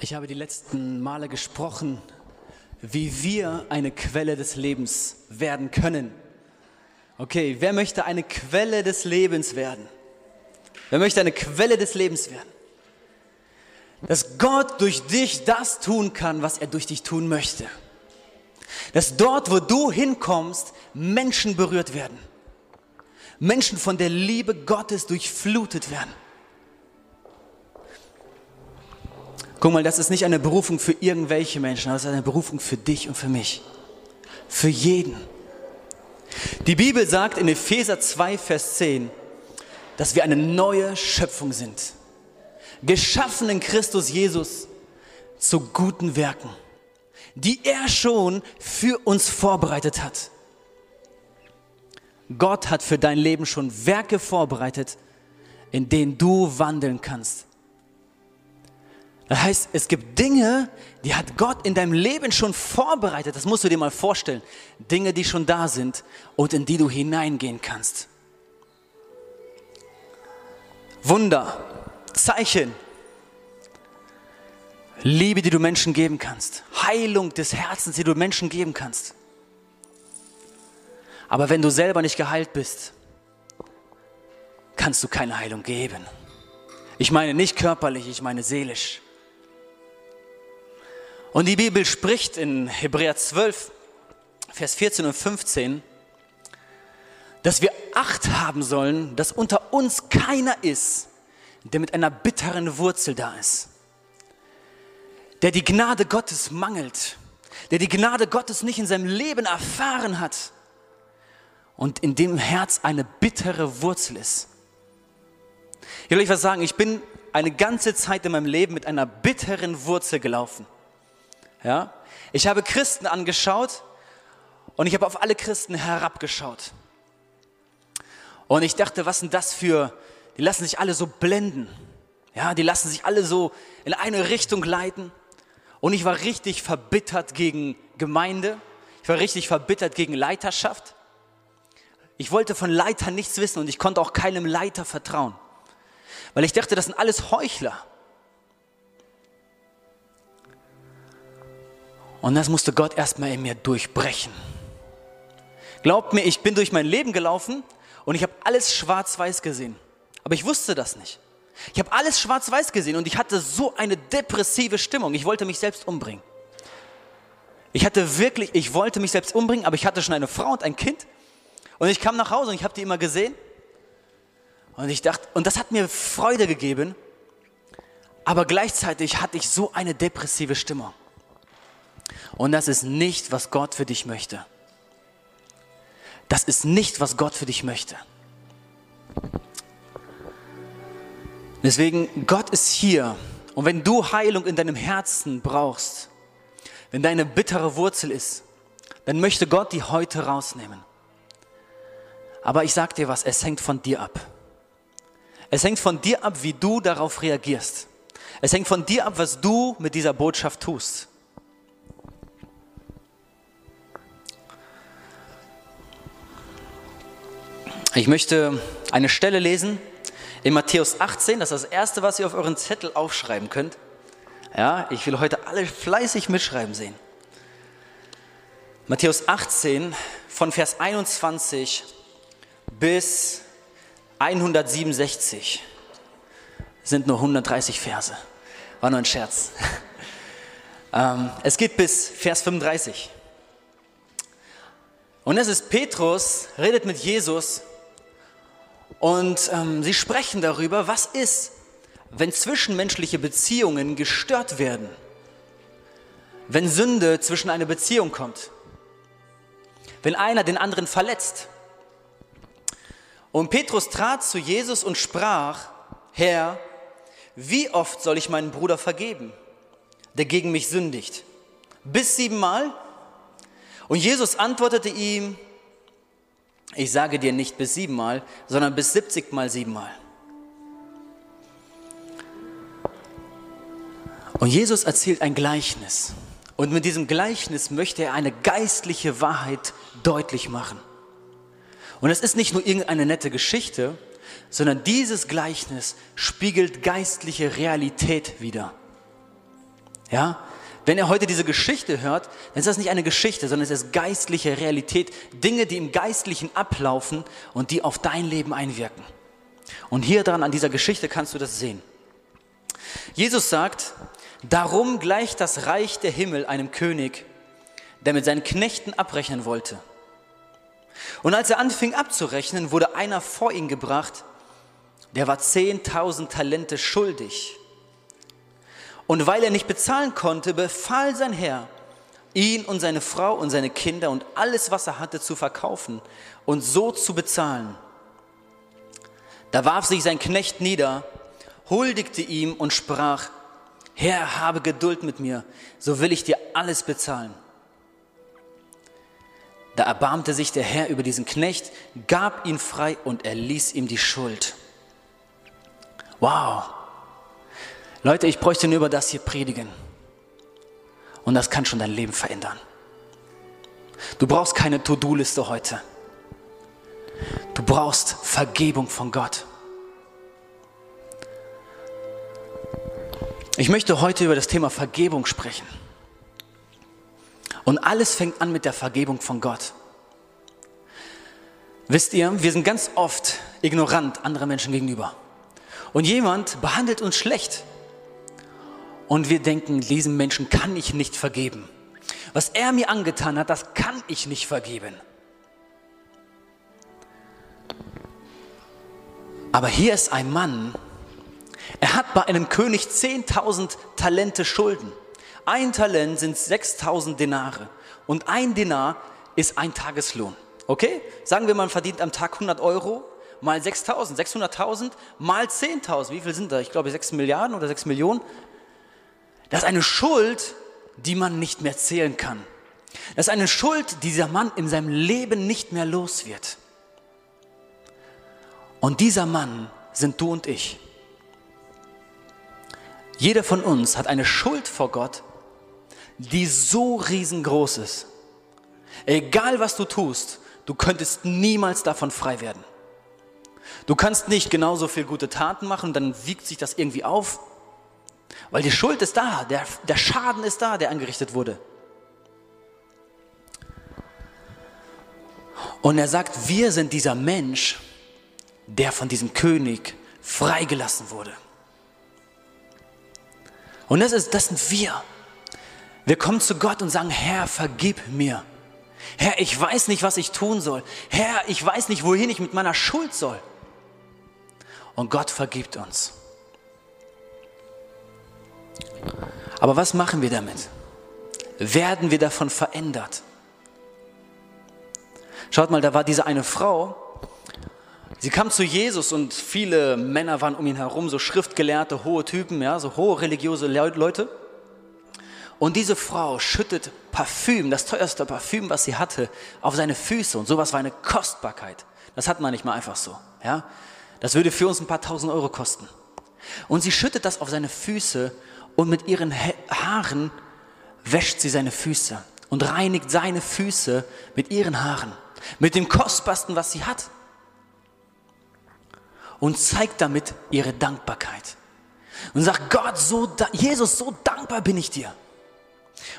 Ich habe die letzten Male gesprochen, wie wir eine Quelle des Lebens werden können. Okay, wer möchte eine Quelle des Lebens werden? Wer möchte eine Quelle des Lebens werden? Dass Gott durch dich das tun kann, was er durch dich tun möchte. Dass dort, wo du hinkommst, Menschen berührt werden. Menschen von der Liebe Gottes durchflutet werden. Guck mal, das ist nicht eine Berufung für irgendwelche Menschen, das ist eine Berufung für dich und für mich. Für jeden. Die Bibel sagt in Epheser 2, Vers 10, dass wir eine neue Schöpfung sind. Geschaffen in Christus Jesus zu guten Werken, die er schon für uns vorbereitet hat. Gott hat für dein Leben schon Werke vorbereitet, in denen du wandeln kannst. Das heißt, es gibt Dinge, die hat Gott in deinem Leben schon vorbereitet. Das musst du dir mal vorstellen. Dinge, die schon da sind und in die du hineingehen kannst. Wunder, Zeichen, Liebe, die du Menschen geben kannst, Heilung des Herzens, die du Menschen geben kannst. Aber wenn du selber nicht geheilt bist, kannst du keine Heilung geben. Ich meine nicht körperlich, ich meine seelisch. Und die Bibel spricht in Hebräer 12, Vers 14 und 15, dass wir Acht haben sollen, dass unter uns keiner ist, der mit einer bitteren Wurzel da ist, der die Gnade Gottes mangelt, der die Gnade Gottes nicht in seinem Leben erfahren hat und in dem Herz eine bittere Wurzel ist. Ich will euch was sagen, ich bin eine ganze Zeit in meinem Leben mit einer bitteren Wurzel gelaufen. Ja? Ich habe Christen angeschaut und ich habe auf alle Christen herabgeschaut. Und ich dachte, was sind das für, die lassen sich alle so blenden. Ja, die lassen sich alle so in eine Richtung leiten. Und ich war richtig verbittert gegen Gemeinde. Ich war richtig verbittert gegen Leiterschaft. Ich wollte von Leitern nichts wissen und ich konnte auch keinem Leiter vertrauen. Weil ich dachte, das sind alles Heuchler. Und das musste Gott erstmal in mir durchbrechen. Glaubt mir, ich bin durch mein Leben gelaufen und ich habe alles schwarz-weiß gesehen. Aber ich wusste das nicht. Ich habe alles schwarz-weiß gesehen und ich hatte so eine depressive Stimmung. Ich wollte mich selbst umbringen. Ich hatte wirklich, ich wollte mich selbst umbringen, aber ich hatte schon eine Frau und ein Kind. Und ich kam nach Hause und ich habe die immer gesehen. Und ich dachte, und das hat mir Freude gegeben. Aber gleichzeitig hatte ich so eine depressive Stimmung. Und das ist nicht, was Gott für dich möchte. Das ist nicht, was Gott für dich möchte. Deswegen, Gott ist hier. Und wenn du Heilung in deinem Herzen brauchst, wenn deine bittere Wurzel ist, dann möchte Gott die heute rausnehmen. Aber ich sag dir was, es hängt von dir ab. Es hängt von dir ab, wie du darauf reagierst. Es hängt von dir ab, was du mit dieser Botschaft tust. Ich möchte eine Stelle lesen in Matthäus 18, das ist das erste, was ihr auf euren Zettel aufschreiben könnt. Ja, ich will heute alle fleißig mitschreiben sehen. Matthäus 18 von Vers 21 bis 167 sind nur 130 Verse. War nur ein Scherz. Ähm, es geht bis Vers 35. Und es ist Petrus, redet mit Jesus und ähm, sie sprechen darüber, was ist, wenn zwischenmenschliche Beziehungen gestört werden, wenn Sünde zwischen eine Beziehung kommt, wenn einer den anderen verletzt. Und Petrus trat zu Jesus und sprach, Herr, wie oft soll ich meinen Bruder vergeben, der gegen mich sündigt? Bis siebenmal? Und Jesus antwortete ihm, ich sage dir nicht bis siebenmal, sondern bis 70 mal siebenmal. Und Jesus erzählt ein Gleichnis. Und mit diesem Gleichnis möchte er eine geistliche Wahrheit deutlich machen. Und es ist nicht nur irgendeine nette Geschichte, sondern dieses Gleichnis spiegelt geistliche Realität wider. Ja? Wenn er heute diese Geschichte hört, dann ist das nicht eine Geschichte, sondern es ist geistliche Realität. Dinge, die im Geistlichen ablaufen und die auf dein Leben einwirken. Und hier dran an dieser Geschichte kannst du das sehen. Jesus sagt, darum gleicht das Reich der Himmel einem König, der mit seinen Knechten abrechnen wollte. Und als er anfing abzurechnen, wurde einer vor ihn gebracht, der war 10.000 Talente schuldig. Und weil er nicht bezahlen konnte, befahl sein Herr, ihn und seine Frau und seine Kinder und alles, was er hatte, zu verkaufen und so zu bezahlen. Da warf sich sein Knecht nieder, huldigte ihm und sprach, Herr, habe Geduld mit mir, so will ich dir alles bezahlen. Da erbarmte sich der Herr über diesen Knecht, gab ihn frei und erließ ihm die Schuld. Wow. Leute, ich bräuchte nur über das hier predigen. Und das kann schon dein Leben verändern. Du brauchst keine To-Do-Liste heute. Du brauchst Vergebung von Gott. Ich möchte heute über das Thema Vergebung sprechen. Und alles fängt an mit der Vergebung von Gott. Wisst ihr, wir sind ganz oft ignorant anderen Menschen gegenüber. Und jemand behandelt uns schlecht. Und wir denken, diesem Menschen kann ich nicht vergeben. Was er mir angetan hat, das kann ich nicht vergeben. Aber hier ist ein Mann, er hat bei einem König 10.000 Talente Schulden. Ein Talent sind 6.000 Denare und ein Denar ist ein Tageslohn. Okay? Sagen wir, man verdient am Tag 100 Euro, mal 6.000, 600.000 mal 10.000. Wie viel sind da? Ich glaube 6 Milliarden oder 6 Millionen. Das ist eine Schuld, die man nicht mehr zählen kann. Das ist eine Schuld, die dieser Mann in seinem Leben nicht mehr los wird. Und dieser Mann sind du und ich. Jeder von uns hat eine Schuld vor Gott, die so riesengroß ist. Egal was du tust, du könntest niemals davon frei werden. Du kannst nicht genauso viel gute Taten machen, dann wiegt sich das irgendwie auf, weil die Schuld ist da, der, der Schaden ist da, der angerichtet wurde. Und er sagt, wir sind dieser Mensch, der von diesem König freigelassen wurde. Und das, ist, das sind wir. Wir kommen zu Gott und sagen, Herr, vergib mir. Herr, ich weiß nicht, was ich tun soll. Herr, ich weiß nicht, wohin ich mit meiner Schuld soll. Und Gott vergibt uns. Aber was machen wir damit? Werden wir davon verändert? Schaut mal, da war diese eine Frau, sie kam zu Jesus und viele Männer waren um ihn herum, so Schriftgelehrte, hohe Typen, ja, so hohe religiöse Leute. Und diese Frau schüttet Parfüm, das teuerste Parfüm, was sie hatte, auf seine Füße. Und sowas war eine Kostbarkeit. Das hat man nicht mal einfach so. Ja? Das würde für uns ein paar tausend Euro kosten. Und sie schüttet das auf seine Füße und mit ihren Haaren wäscht sie seine Füße und reinigt seine Füße mit ihren Haaren, mit dem Kostbarsten, was sie hat. Und zeigt damit ihre Dankbarkeit. Und sagt, Gott, so, Jesus, so dankbar bin ich dir.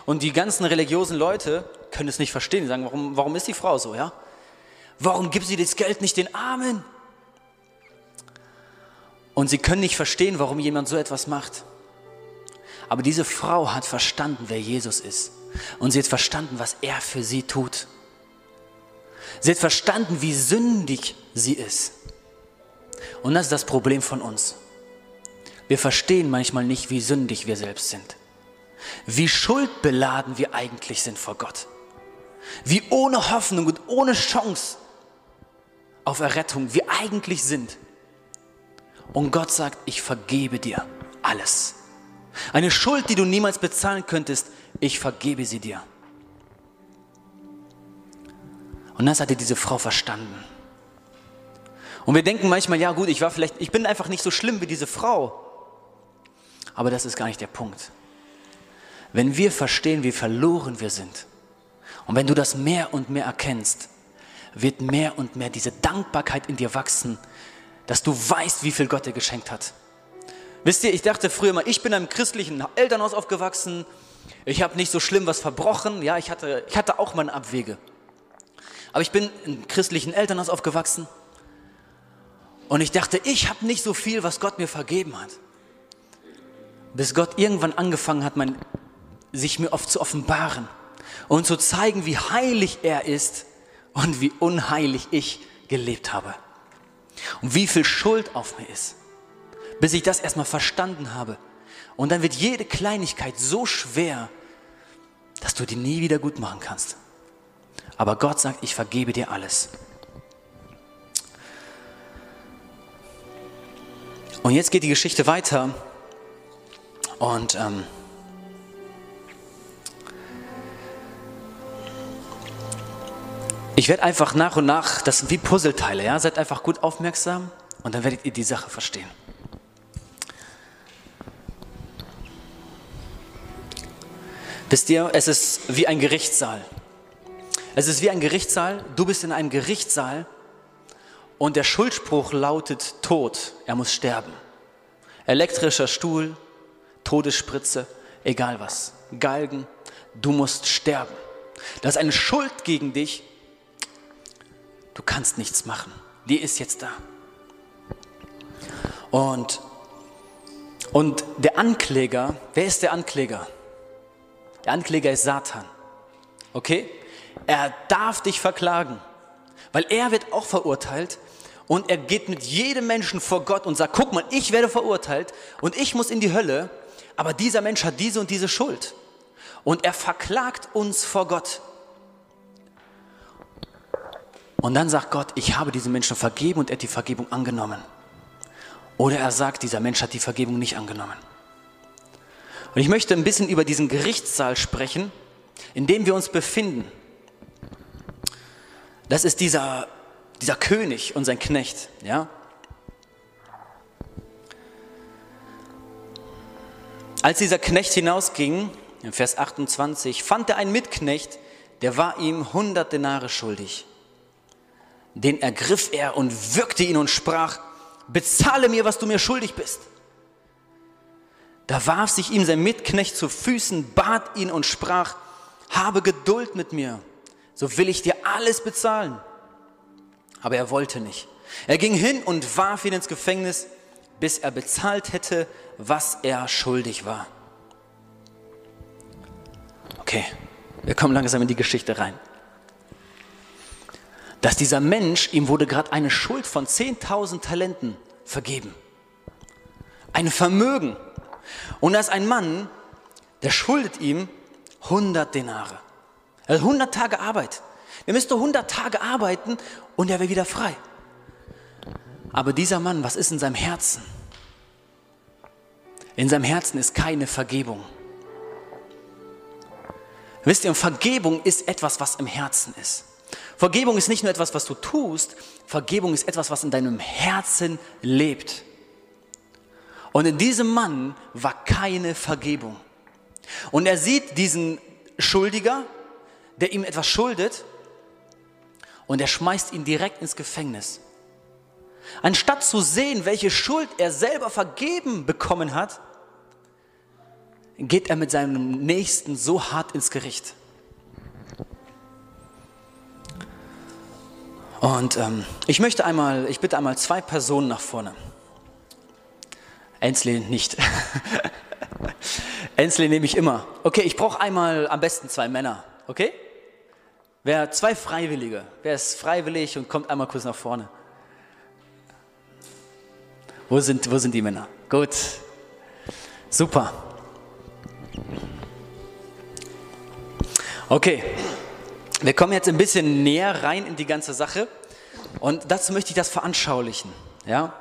Und die ganzen religiösen Leute können es nicht verstehen. Die sagen, warum, warum ist die Frau so, ja? Warum gibt sie das Geld nicht den Armen? Und sie können nicht verstehen, warum jemand so etwas macht. Aber diese Frau hat verstanden, wer Jesus ist. Und sie hat verstanden, was er für sie tut. Sie hat verstanden, wie sündig sie ist. Und das ist das Problem von uns. Wir verstehen manchmal nicht, wie sündig wir selbst sind. Wie schuldbeladen wir eigentlich sind vor Gott. Wie ohne Hoffnung und ohne Chance auf Errettung wir eigentlich sind. Und Gott sagt, ich vergebe dir alles. Eine Schuld, die du niemals bezahlen könntest, ich vergebe sie dir. Und das hatte diese Frau verstanden. Und wir denken manchmal, ja gut, ich war vielleicht, ich bin einfach nicht so schlimm wie diese Frau. Aber das ist gar nicht der Punkt. Wenn wir verstehen, wie verloren wir sind, und wenn du das mehr und mehr erkennst, wird mehr und mehr diese Dankbarkeit in dir wachsen, dass du weißt, wie viel Gott dir geschenkt hat. Wisst ihr, ich dachte früher mal, ich bin in einem christlichen Elternhaus aufgewachsen, ich habe nicht so schlimm was verbrochen, ja, ich hatte, ich hatte auch meine Abwege. Aber ich bin in christlichen Elternhaus aufgewachsen und ich dachte, ich habe nicht so viel, was Gott mir vergeben hat. Bis Gott irgendwann angefangen hat, mein, sich mir oft zu offenbaren und zu zeigen, wie heilig er ist und wie unheilig ich gelebt habe. Und wie viel Schuld auf mir ist. Bis ich das erstmal verstanden habe. Und dann wird jede Kleinigkeit so schwer, dass du die nie wieder gut machen kannst. Aber Gott sagt, ich vergebe dir alles. Und jetzt geht die Geschichte weiter. Und ähm, ich werde einfach nach und nach, das sind wie Puzzleteile, ja? seid einfach gut aufmerksam und dann werdet ihr die Sache verstehen. Wisst ihr, es ist wie ein Gerichtssaal. Es ist wie ein Gerichtssaal. Du bist in einem Gerichtssaal und der Schuldspruch lautet Tod. Er muss sterben. Elektrischer Stuhl, Todesspritze, egal was. Galgen, du musst sterben. Das ist eine Schuld gegen dich. Du kannst nichts machen. Die ist jetzt da. Und, und der Ankläger, wer ist der Ankläger? Der Ankläger ist Satan. Okay? Er darf dich verklagen, weil er wird auch verurteilt und er geht mit jedem Menschen vor Gott und sagt, guck mal, ich werde verurteilt und ich muss in die Hölle, aber dieser Mensch hat diese und diese Schuld. Und er verklagt uns vor Gott. Und dann sagt Gott, ich habe diesem Menschen vergeben und er hat die Vergebung angenommen. Oder er sagt, dieser Mensch hat die Vergebung nicht angenommen. Und ich möchte ein bisschen über diesen Gerichtssaal sprechen, in dem wir uns befinden. Das ist dieser, dieser König und sein Knecht. Ja? Als dieser Knecht hinausging, in Vers 28, fand er einen Mitknecht, der war ihm 100 Denare schuldig. Den ergriff er und würgte ihn und sprach, bezahle mir, was du mir schuldig bist. Da warf sich ihm sein Mitknecht zu Füßen, bat ihn und sprach, habe Geduld mit mir, so will ich dir alles bezahlen. Aber er wollte nicht. Er ging hin und warf ihn ins Gefängnis, bis er bezahlt hätte, was er schuldig war. Okay, wir kommen langsam in die Geschichte rein. Dass dieser Mensch, ihm wurde gerade eine Schuld von 10.000 Talenten vergeben. Ein Vermögen, und da ist ein Mann, der schuldet ihm 100 Denare. Also 100 Tage Arbeit. Er müsste 100 Tage arbeiten und er wäre wieder frei. Aber dieser Mann, was ist in seinem Herzen? In seinem Herzen ist keine Vergebung. Wisst ihr, Vergebung ist etwas, was im Herzen ist. Vergebung ist nicht nur etwas, was du tust, Vergebung ist etwas, was in deinem Herzen lebt. Und in diesem Mann war keine Vergebung. Und er sieht diesen Schuldiger, der ihm etwas schuldet, und er schmeißt ihn direkt ins Gefängnis. Anstatt zu sehen, welche Schuld er selber vergeben bekommen hat, geht er mit seinem Nächsten so hart ins Gericht. Und ähm, ich möchte einmal, ich bitte einmal zwei Personen nach vorne. Ainsley nicht. Ainsley nehme ich immer. Okay, ich brauche einmal am besten zwei Männer. Okay? Wer zwei Freiwillige? Wer ist freiwillig und kommt einmal kurz nach vorne? Wo sind, wo sind die Männer? Gut. Super. Okay. Wir kommen jetzt ein bisschen näher rein in die ganze Sache und dazu möchte ich das veranschaulichen. Ja?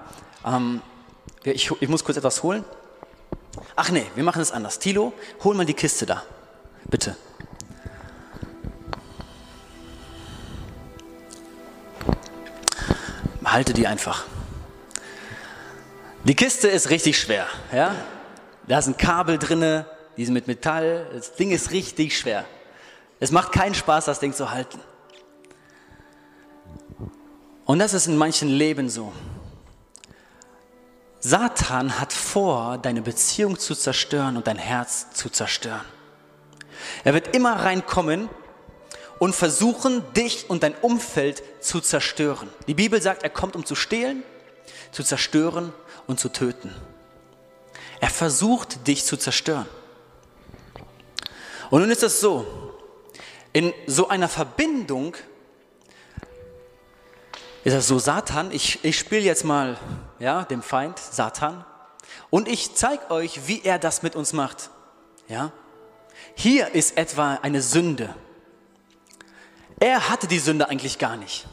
Ähm, ich, ich muss kurz etwas holen. Ach nee, wir machen es anders. Tilo, hol mal die Kiste da. Bitte. Halte die einfach. Die Kiste ist richtig schwer. Ja? Da sind Kabel drin, die sind mit Metall. Das Ding ist richtig schwer. Es macht keinen Spaß, das Ding zu halten. Und das ist in manchen Leben so. Satan hat vor, deine Beziehung zu zerstören und dein Herz zu zerstören. Er wird immer reinkommen und versuchen, dich und dein Umfeld zu zerstören. Die Bibel sagt, er kommt, um zu stehlen, zu zerstören und zu töten. Er versucht, dich zu zerstören. Und nun ist es so, in so einer Verbindung ist das so, Satan, ich, ich spiele jetzt mal ja, dem Feind, Satan, und ich zeige euch, wie er das mit uns macht. Ja? Hier ist etwa eine Sünde. Er hatte die Sünde eigentlich gar nicht.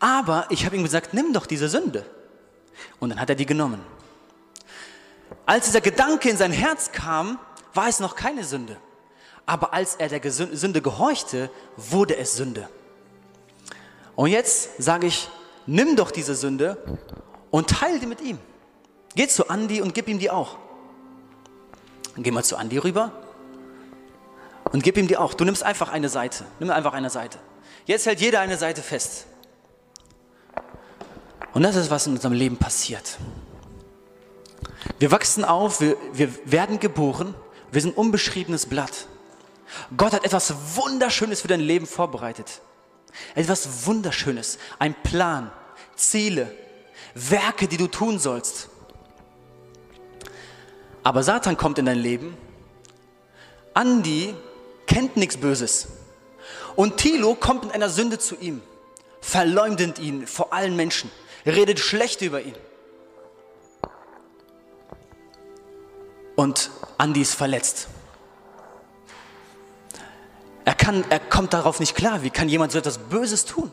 Aber ich habe ihm gesagt, nimm doch diese Sünde. Und dann hat er die genommen. Als dieser Gedanke in sein Herz kam, war es noch keine Sünde. Aber als er der Sünde gehorchte, wurde es Sünde. Und jetzt sage ich, nimm doch diese Sünde und teile die mit ihm. Geh zu Andi und gib ihm die auch. Geh mal zu Andi rüber und gib ihm die auch. Du nimmst einfach eine Seite. Nimm einfach eine Seite. Jetzt hält jeder eine Seite fest. Und das ist, was in unserem Leben passiert. Wir wachsen auf, wir, wir werden geboren, wir sind unbeschriebenes Blatt. Gott hat etwas Wunderschönes für dein Leben vorbereitet. Etwas Wunderschönes, ein Plan, Ziele, Werke, die du tun sollst. Aber Satan kommt in dein Leben. Andi kennt nichts Böses. Und Thilo kommt mit einer Sünde zu ihm, verleumdet ihn vor allen Menschen, redet schlecht über ihn. Und Andi ist verletzt. Er, kann, er kommt darauf nicht klar. Wie kann jemand so etwas Böses tun?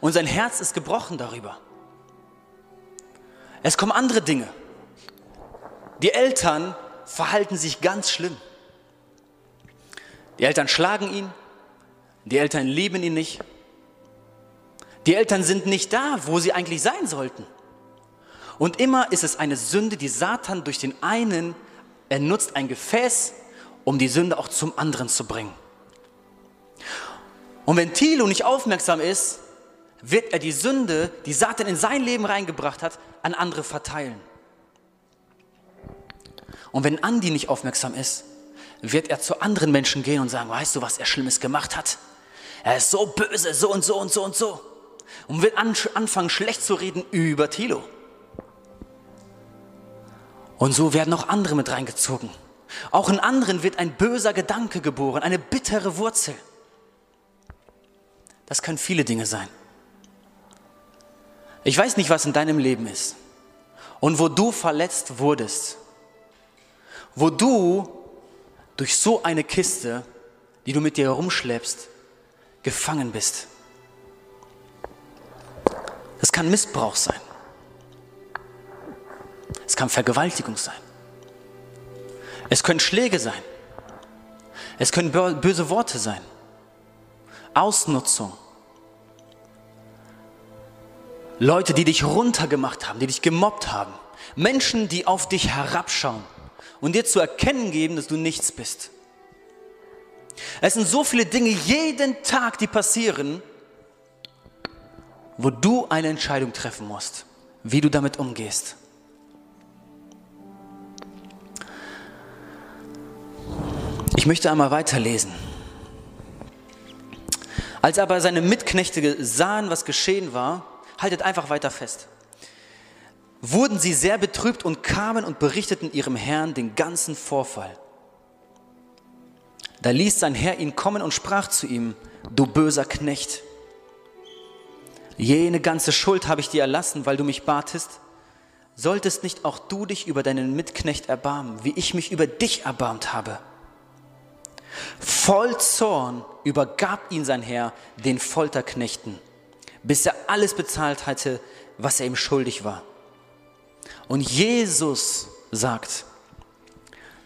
Und sein Herz ist gebrochen darüber. Es kommen andere Dinge. Die Eltern verhalten sich ganz schlimm. Die Eltern schlagen ihn, die Eltern lieben ihn nicht. Die Eltern sind nicht da, wo sie eigentlich sein sollten. Und immer ist es eine Sünde, die Satan durch den einen, er nutzt ein Gefäß, um die Sünde auch zum anderen zu bringen. Und wenn Thilo nicht aufmerksam ist, wird er die Sünde, die Satan in sein Leben reingebracht hat, an andere verteilen. Und wenn Andi nicht aufmerksam ist, wird er zu anderen Menschen gehen und sagen, weißt du, was er Schlimmes gemacht hat? Er ist so böse, so und so und so und so. Und wird anfangen, schlecht zu reden über Thilo. Und so werden auch andere mit reingezogen. Auch in anderen wird ein böser Gedanke geboren, eine bittere Wurzel. Das können viele Dinge sein. Ich weiß nicht, was in deinem Leben ist und wo du verletzt wurdest, wo du durch so eine Kiste, die du mit dir herumschleppst, gefangen bist. Das kann Missbrauch sein. Es kann Vergewaltigung sein. Es können Schläge sein. Es können böse Worte sein. Ausnutzung. Leute, die dich runtergemacht haben, die dich gemobbt haben. Menschen, die auf dich herabschauen und dir zu erkennen geben, dass du nichts bist. Es sind so viele Dinge jeden Tag, die passieren, wo du eine Entscheidung treffen musst, wie du damit umgehst. Ich möchte einmal weiterlesen. Als aber seine Mitknechte sahen, was geschehen war, haltet einfach weiter fest, wurden sie sehr betrübt und kamen und berichteten ihrem Herrn den ganzen Vorfall. Da ließ sein Herr ihn kommen und sprach zu ihm, du böser Knecht, jene ganze Schuld habe ich dir erlassen, weil du mich batest. Solltest nicht auch du dich über deinen Mitknecht erbarmen, wie ich mich über dich erbarmt habe? Voll Zorn übergab ihn sein Herr den Folterknechten, bis er alles bezahlt hatte, was er ihm schuldig war. Und Jesus sagt,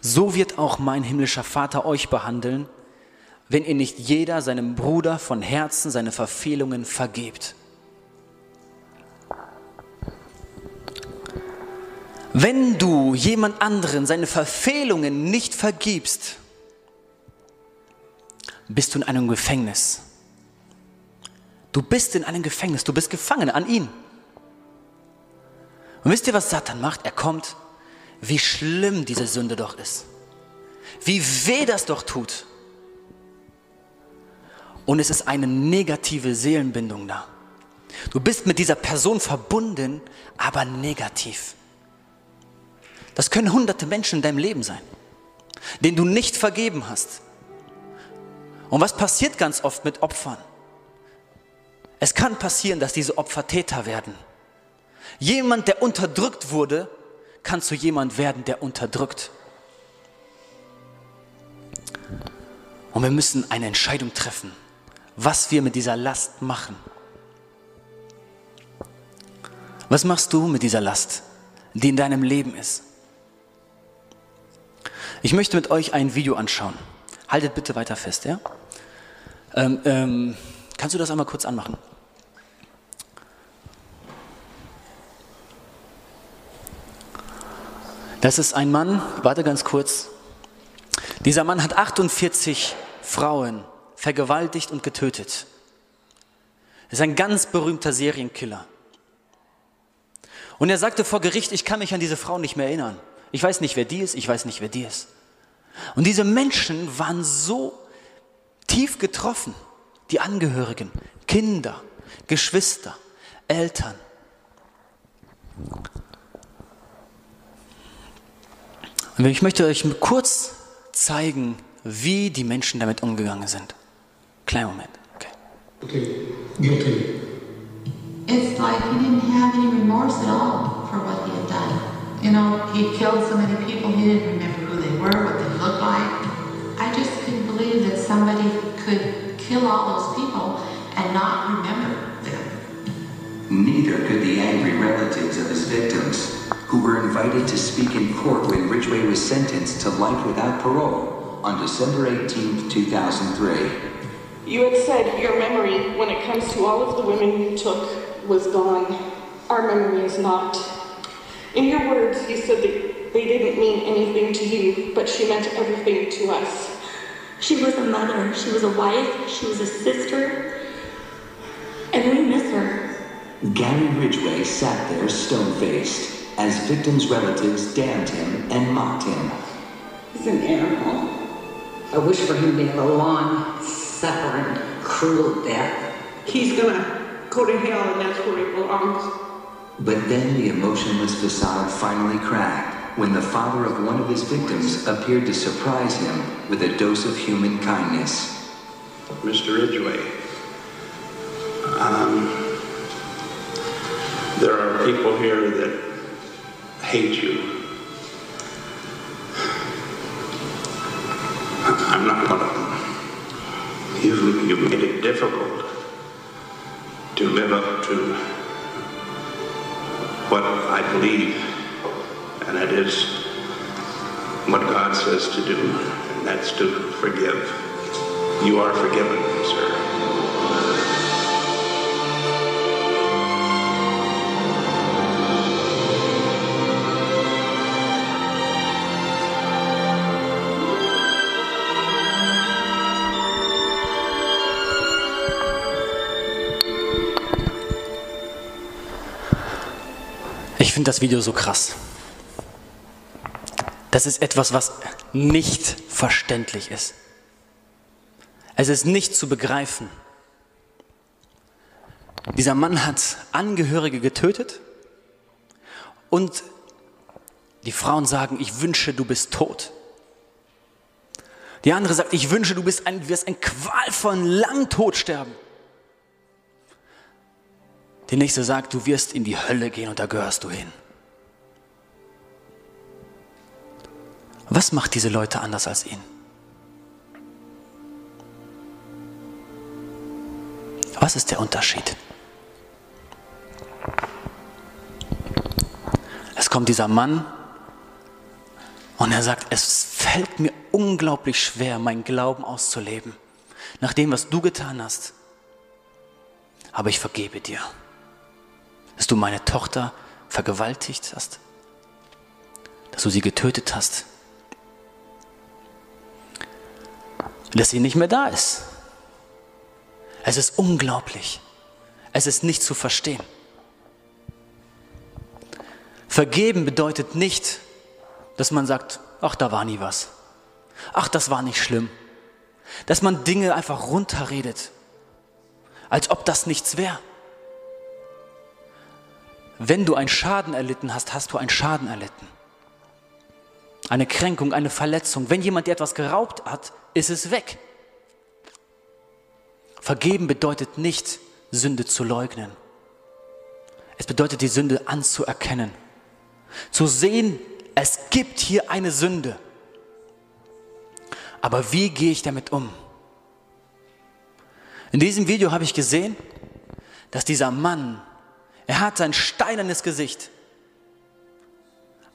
so wird auch mein himmlischer Vater euch behandeln, wenn ihr nicht jeder seinem Bruder von Herzen seine Verfehlungen vergebt. Wenn du jemand anderen seine Verfehlungen nicht vergibst, bist du in einem Gefängnis. Du bist in einem Gefängnis, du bist gefangen an ihn. Und wisst ihr, was Satan macht? Er kommt, wie schlimm diese Sünde doch ist. Wie weh das doch tut. Und es ist eine negative Seelenbindung da. Du bist mit dieser Person verbunden, aber negativ. Das können hunderte Menschen in deinem Leben sein, denen du nicht vergeben hast. Und was passiert ganz oft mit Opfern? Es kann passieren, dass diese Opfer Täter werden. Jemand, der unterdrückt wurde, kann zu jemand werden, der unterdrückt. Und wir müssen eine Entscheidung treffen, was wir mit dieser Last machen. Was machst du mit dieser Last, die in deinem Leben ist? Ich möchte mit euch ein Video anschauen. Haltet bitte weiter fest, ja? Ähm, ähm, kannst du das einmal kurz anmachen? Das ist ein Mann, warte ganz kurz. Dieser Mann hat 48 Frauen vergewaltigt und getötet. Er ist ein ganz berühmter Serienkiller. Und er sagte vor Gericht, ich kann mich an diese Frau nicht mehr erinnern. Ich weiß nicht, wer die ist, ich weiß nicht, wer die ist. Und diese Menschen waren so tief getroffen, die Angehörigen, Kinder, Geschwister, Eltern. Und ich möchte euch kurz zeigen, wie die Menschen damit umgegangen sind. Kleinen Moment. Okay. Guilty. Guilty. It's like he didn't have any remorse at all for what he had done. You know, he killed so many people, he didn't remember who they were, what they looked like. Somebody could kill all those people and not remember them. Neither could the angry relatives of his victims, who were invited to speak in court when Ridgway was sentenced to life without parole on December 18, 2003. You had said your memory, when it comes to all of the women you took, was gone. Our memory is not. In your words, you said that they didn't mean anything to you, but she meant everything to us. She was a mother, she was a wife, she was a sister, and we miss her. Gary Ridgway sat there stone-faced as victims' relatives damned him and mocked him. He's an animal. I wish for him to have a long, suffering, cruel death. He's gonna go to hell, and that's where he belongs. But then the emotionless facade finally cracked when the father of one of his victims appeared to surprise him with a dose of human kindness. Mr. Ridgway. Um, there are people here that hate you. I'm not one of them. You've, you've made it difficult to live up to what I believe, and that is what God says to do, and that's to forgive. You are forgiven, sir. Ich finde das Video so krass. Das ist etwas, was nicht verständlich ist. Es ist nicht zu begreifen. Dieser Mann hat Angehörige getötet und die Frauen sagen, ich wünsche, du bist tot. Die andere sagt, ich wünsche, du bist ein, wirst einen qualvollen, langen Tod sterben. Die nächste sagt, du wirst in die Hölle gehen und da gehörst du hin. Was macht diese Leute anders als ihn? Was ist der Unterschied? Es kommt dieser Mann und er sagt, es fällt mir unglaublich schwer, meinen Glauben auszuleben, nach dem, was du getan hast. Aber ich vergebe dir, dass du meine Tochter vergewaltigt hast, dass du sie getötet hast, dass sie nicht mehr da ist. Es ist unglaublich. Es ist nicht zu verstehen. Vergeben bedeutet nicht, dass man sagt, ach, da war nie was. Ach, das war nicht schlimm. Dass man Dinge einfach runterredet, als ob das nichts wäre. Wenn du einen Schaden erlitten hast, hast du einen Schaden erlitten. Eine Kränkung, eine Verletzung. Wenn jemand dir etwas geraubt hat, ist es weg. Vergeben bedeutet nicht, Sünde zu leugnen. Es bedeutet, die Sünde anzuerkennen. Zu sehen, es gibt hier eine Sünde. Aber wie gehe ich damit um? In diesem Video habe ich gesehen, dass dieser Mann, er hat ein steinernes Gesicht,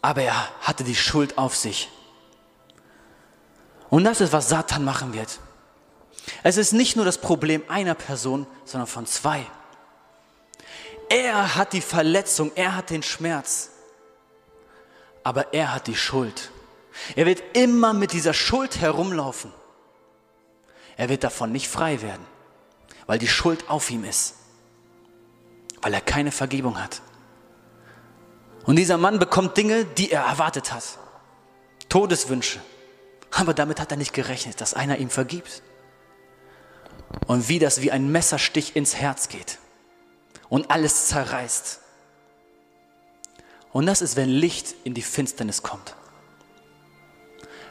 aber er hatte die Schuld auf sich. Und das ist, was Satan machen wird. Es ist nicht nur das Problem einer Person, sondern von zwei. Er hat die Verletzung, er hat den Schmerz, aber er hat die Schuld. Er wird immer mit dieser Schuld herumlaufen. Er wird davon nicht frei werden, weil die Schuld auf ihm ist, weil er keine Vergebung hat. Und dieser Mann bekommt Dinge, die er erwartet hat. Todeswünsche. Aber damit hat er nicht gerechnet, dass einer ihm vergibt. Und wie das wie ein Messerstich ins Herz geht und alles zerreißt. Und das ist, wenn Licht in die Finsternis kommt.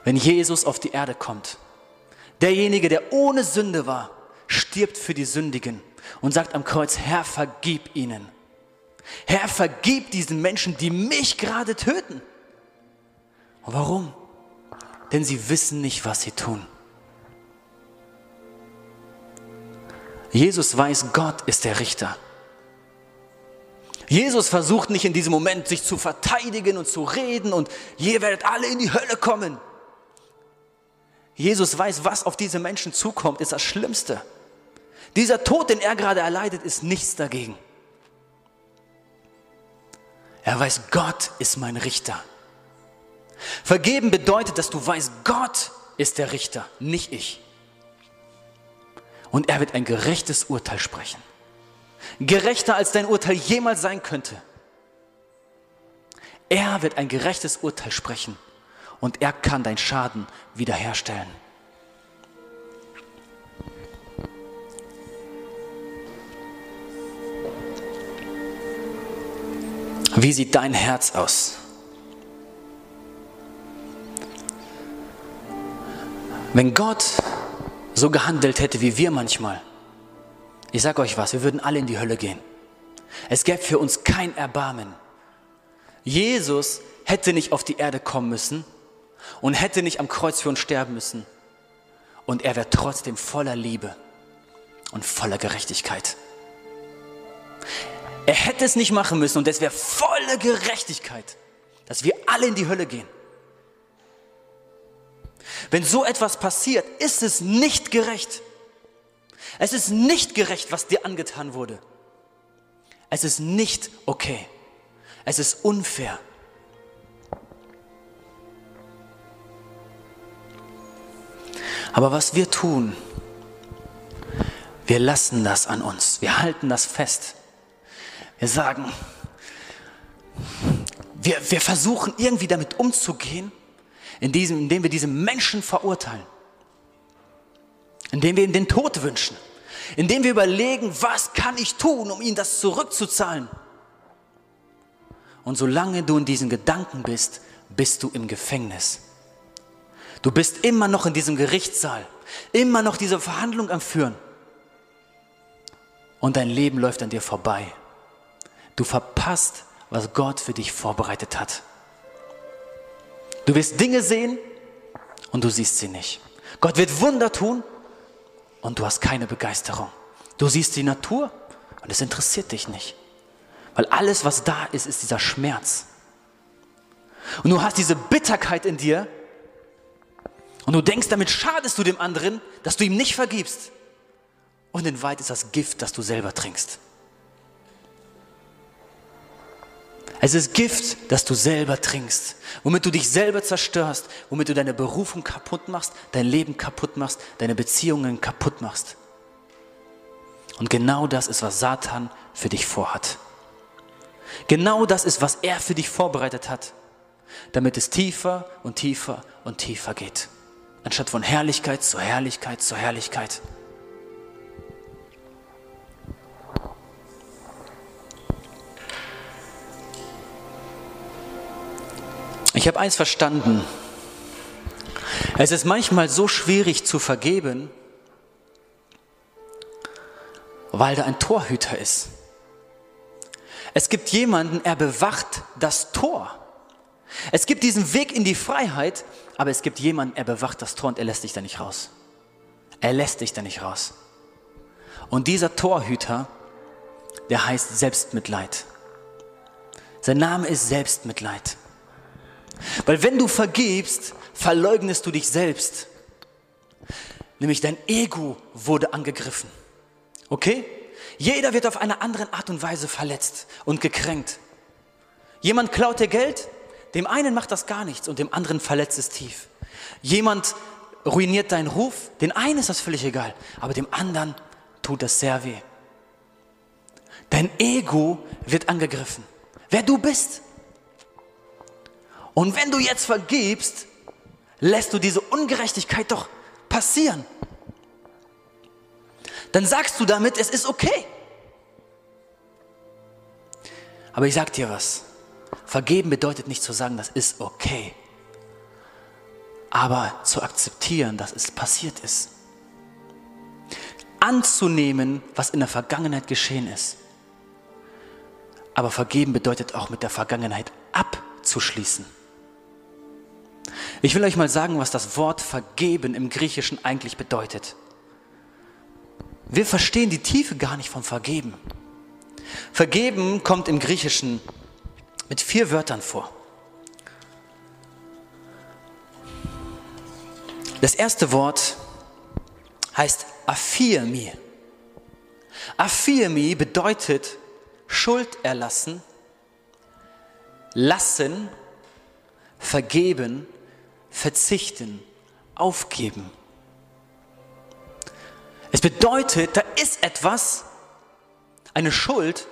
Wenn Jesus auf die Erde kommt. Derjenige, der ohne Sünde war, stirbt für die Sündigen und sagt am Kreuz, Herr, vergib ihnen. Herr, vergib diesen Menschen, die mich gerade töten. Und warum? Denn sie wissen nicht, was sie tun. Jesus weiß, Gott ist der Richter. Jesus versucht nicht in diesem Moment sich zu verteidigen und zu reden und ihr werdet alle in die Hölle kommen. Jesus weiß, was auf diese Menschen zukommt, ist das Schlimmste. Dieser Tod, den er gerade erleidet, ist nichts dagegen. Er weiß, Gott ist mein Richter. Vergeben bedeutet, dass du weißt, Gott ist der Richter, nicht ich. Und er wird ein gerechtes Urteil sprechen. Gerechter als dein Urteil jemals sein könnte. Er wird ein gerechtes Urteil sprechen und er kann deinen Schaden wiederherstellen. Wie sieht dein Herz aus? Wenn Gott so gehandelt hätte wie wir manchmal, ich sage euch was, wir würden alle in die Hölle gehen. Es gäbe für uns kein Erbarmen. Jesus hätte nicht auf die Erde kommen müssen und hätte nicht am Kreuz für uns sterben müssen. Und er wäre trotzdem voller Liebe und voller Gerechtigkeit. Er hätte es nicht machen müssen und es wäre volle Gerechtigkeit, dass wir alle in die Hölle gehen. Wenn so etwas passiert, ist es nicht gerecht. Es ist nicht gerecht, was dir angetan wurde. Es ist nicht okay. Es ist unfair. Aber was wir tun, wir lassen das an uns. Wir halten das fest. Wir sagen, wir, wir versuchen irgendwie damit umzugehen, in diesem, indem wir diesen Menschen verurteilen, indem wir ihm den Tod wünschen, indem wir überlegen, was kann ich tun, um ihm das zurückzuzahlen. Und solange du in diesen Gedanken bist, bist du im Gefängnis. Du bist immer noch in diesem Gerichtssaal, immer noch diese Verhandlung am Führen. Und dein Leben läuft an dir vorbei. Du verpasst, was Gott für dich vorbereitet hat. Du wirst Dinge sehen und du siehst sie nicht. Gott wird Wunder tun und du hast keine Begeisterung. Du siehst die Natur und es interessiert dich nicht. Weil alles, was da ist, ist dieser Schmerz. Und du hast diese Bitterkeit in dir und du denkst, damit schadest du dem anderen, dass du ihm nicht vergibst. Und in Wahrheit ist das Gift, das du selber trinkst. Es ist Gift, das du selber trinkst, womit du dich selber zerstörst, womit du deine Berufung kaputt machst, dein Leben kaputt machst, deine Beziehungen kaputt machst. Und genau das ist, was Satan für dich vorhat. Genau das ist, was er für dich vorbereitet hat, damit es tiefer und tiefer und tiefer geht. Anstatt von Herrlichkeit zu Herrlichkeit zu Herrlichkeit. Ich habe eins verstanden. Es ist manchmal so schwierig zu vergeben, weil da ein Torhüter ist. Es gibt jemanden, er bewacht das Tor. Es gibt diesen Weg in die Freiheit, aber es gibt jemanden, er bewacht das Tor und er lässt dich da nicht raus. Er lässt dich da nicht raus. Und dieser Torhüter, der heißt Selbstmitleid. Sein Name ist Selbstmitleid. Weil wenn du vergibst, verleugnest du dich selbst. Nämlich dein Ego wurde angegriffen. Okay? Jeder wird auf eine andere Art und Weise verletzt und gekränkt. Jemand klaut dir Geld, dem einen macht das gar nichts und dem anderen verletzt es tief. Jemand ruiniert deinen Ruf, den einen ist das völlig egal, aber dem anderen tut das sehr weh. Dein Ego wird angegriffen. Wer du bist. Und wenn du jetzt vergibst, lässt du diese Ungerechtigkeit doch passieren. Dann sagst du damit, es ist okay. Aber ich sag dir was. Vergeben bedeutet nicht zu sagen, das ist okay. Aber zu akzeptieren, dass es passiert ist. Anzunehmen, was in der Vergangenheit geschehen ist. Aber vergeben bedeutet auch mit der Vergangenheit abzuschließen. Ich will euch mal sagen, was das Wort vergeben im Griechischen eigentlich bedeutet. Wir verstehen die Tiefe gar nicht vom Vergeben. Vergeben kommt im Griechischen mit vier Wörtern vor. Das erste Wort heißt Affirmi. Affirmi bedeutet Schuld erlassen, lassen, vergeben verzichten, aufgeben. Es bedeutet, da ist etwas, eine Schuld,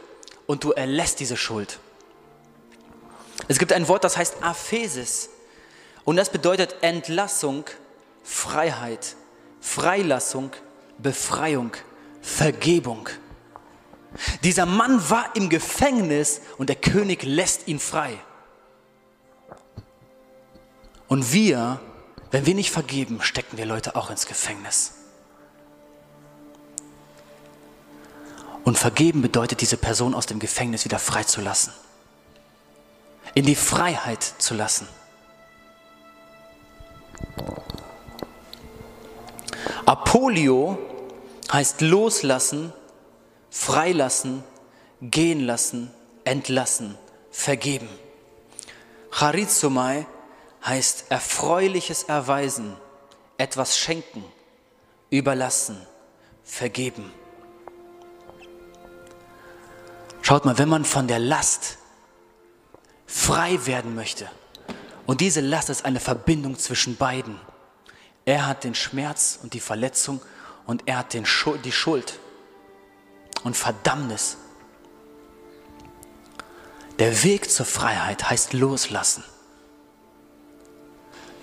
und du erlässt diese Schuld. Es gibt ein Wort, das heißt Aphesis. Und das bedeutet Entlassung, Freiheit, Freilassung, Befreiung, Vergebung. Dieser Mann war im Gefängnis und der König lässt ihn frei. Und wir, wenn wir nicht vergeben, stecken wir Leute auch ins Gefängnis. Und vergeben bedeutet, diese Person aus dem Gefängnis wieder freizulassen. In die Freiheit zu lassen. Apolio heißt loslassen, freilassen, gehen lassen, entlassen, vergeben. Charizomai heißt erfreuliches Erweisen, etwas schenken, überlassen, vergeben. Schaut mal, wenn man von der Last frei werden möchte, und diese Last ist eine Verbindung zwischen beiden. Er hat den Schmerz und die Verletzung und er hat den Schuld, die Schuld und Verdammnis. Der Weg zur Freiheit heißt loslassen.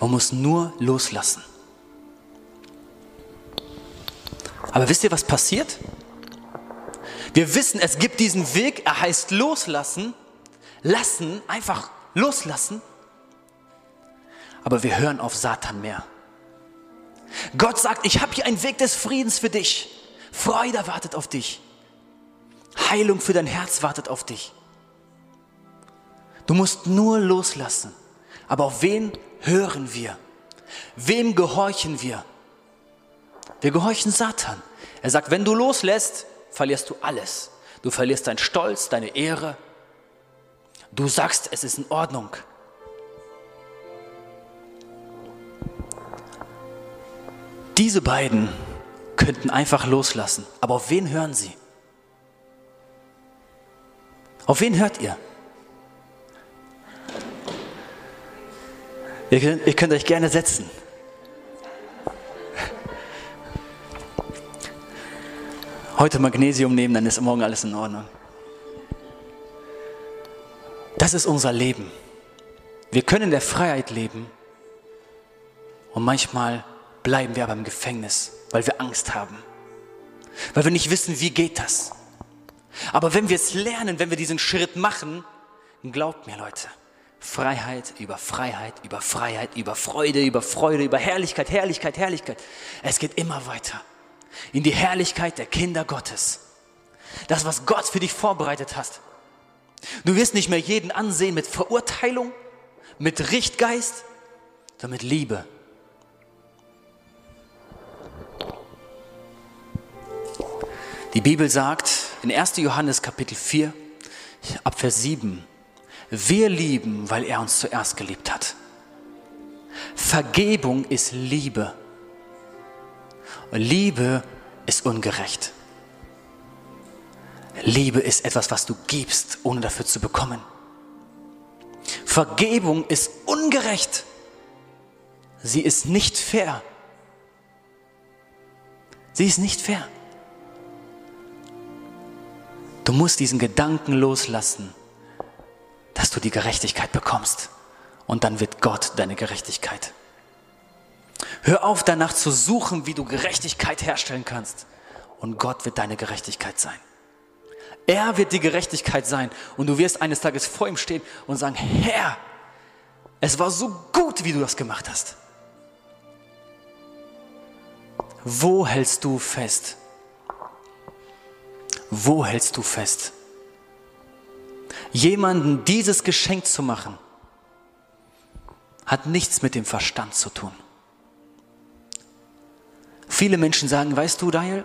Man muss nur loslassen. Aber wisst ihr, was passiert? Wir wissen, es gibt diesen Weg, er heißt loslassen, lassen, einfach loslassen. Aber wir hören auf Satan mehr. Gott sagt, ich habe hier einen Weg des Friedens für dich. Freude wartet auf dich. Heilung für dein Herz wartet auf dich. Du musst nur loslassen. Aber auf wen hören wir? Wem gehorchen wir? Wir gehorchen Satan. Er sagt, wenn du loslässt, verlierst du alles. Du verlierst deinen Stolz, deine Ehre. Du sagst, es ist in Ordnung. Diese beiden könnten einfach loslassen. Aber auf wen hören sie? Auf wen hört ihr? Ihr könnt, ihr könnt euch gerne setzen. Heute Magnesium nehmen, dann ist morgen alles in Ordnung. Das ist unser Leben. Wir können in der Freiheit leben und manchmal bleiben wir aber im Gefängnis, weil wir Angst haben, weil wir nicht wissen, wie geht das. Aber wenn wir es lernen, wenn wir diesen Schritt machen, glaubt mir Leute, Freiheit über Freiheit, über Freiheit, über Freude, über Freude, über Herrlichkeit, Herrlichkeit, Herrlichkeit. Es geht immer weiter in die Herrlichkeit der Kinder Gottes. Das, was Gott für dich vorbereitet hast. Du wirst nicht mehr jeden ansehen mit Verurteilung, mit Richtgeist, sondern mit Liebe. Die Bibel sagt in 1. Johannes Kapitel 4, ab Vers 7, wir lieben, weil er uns zuerst geliebt hat. Vergebung ist Liebe. Liebe ist ungerecht. Liebe ist etwas, was du gibst, ohne dafür zu bekommen. Vergebung ist ungerecht. Sie ist nicht fair. Sie ist nicht fair. Du musst diesen Gedanken loslassen dass du die Gerechtigkeit bekommst. Und dann wird Gott deine Gerechtigkeit. Hör auf danach zu suchen, wie du Gerechtigkeit herstellen kannst. Und Gott wird deine Gerechtigkeit sein. Er wird die Gerechtigkeit sein. Und du wirst eines Tages vor ihm stehen und sagen, Herr, es war so gut, wie du das gemacht hast. Wo hältst du fest? Wo hältst du fest? Jemanden dieses Geschenk zu machen, hat nichts mit dem Verstand zu tun. Viele Menschen sagen, weißt du, Daniel,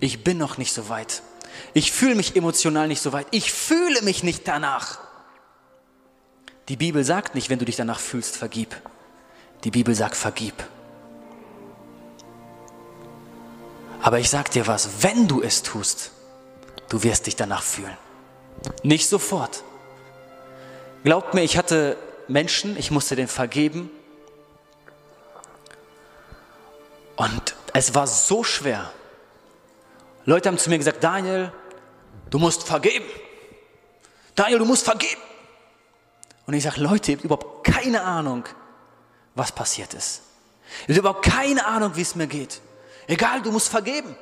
ich bin noch nicht so weit. Ich fühle mich emotional nicht so weit. Ich fühle mich nicht danach. Die Bibel sagt nicht, wenn du dich danach fühlst, vergib. Die Bibel sagt, vergib. Aber ich sag dir was, wenn du es tust, du wirst dich danach fühlen. Nicht sofort. Glaubt mir, ich hatte Menschen, ich musste denen vergeben. Und es war so schwer. Leute haben zu mir gesagt, Daniel, du musst vergeben. Daniel, du musst vergeben. Und ich sage, Leute, ihr habt überhaupt keine Ahnung, was passiert ist. Ihr habt überhaupt keine Ahnung, wie es mir geht. Egal, du musst vergeben.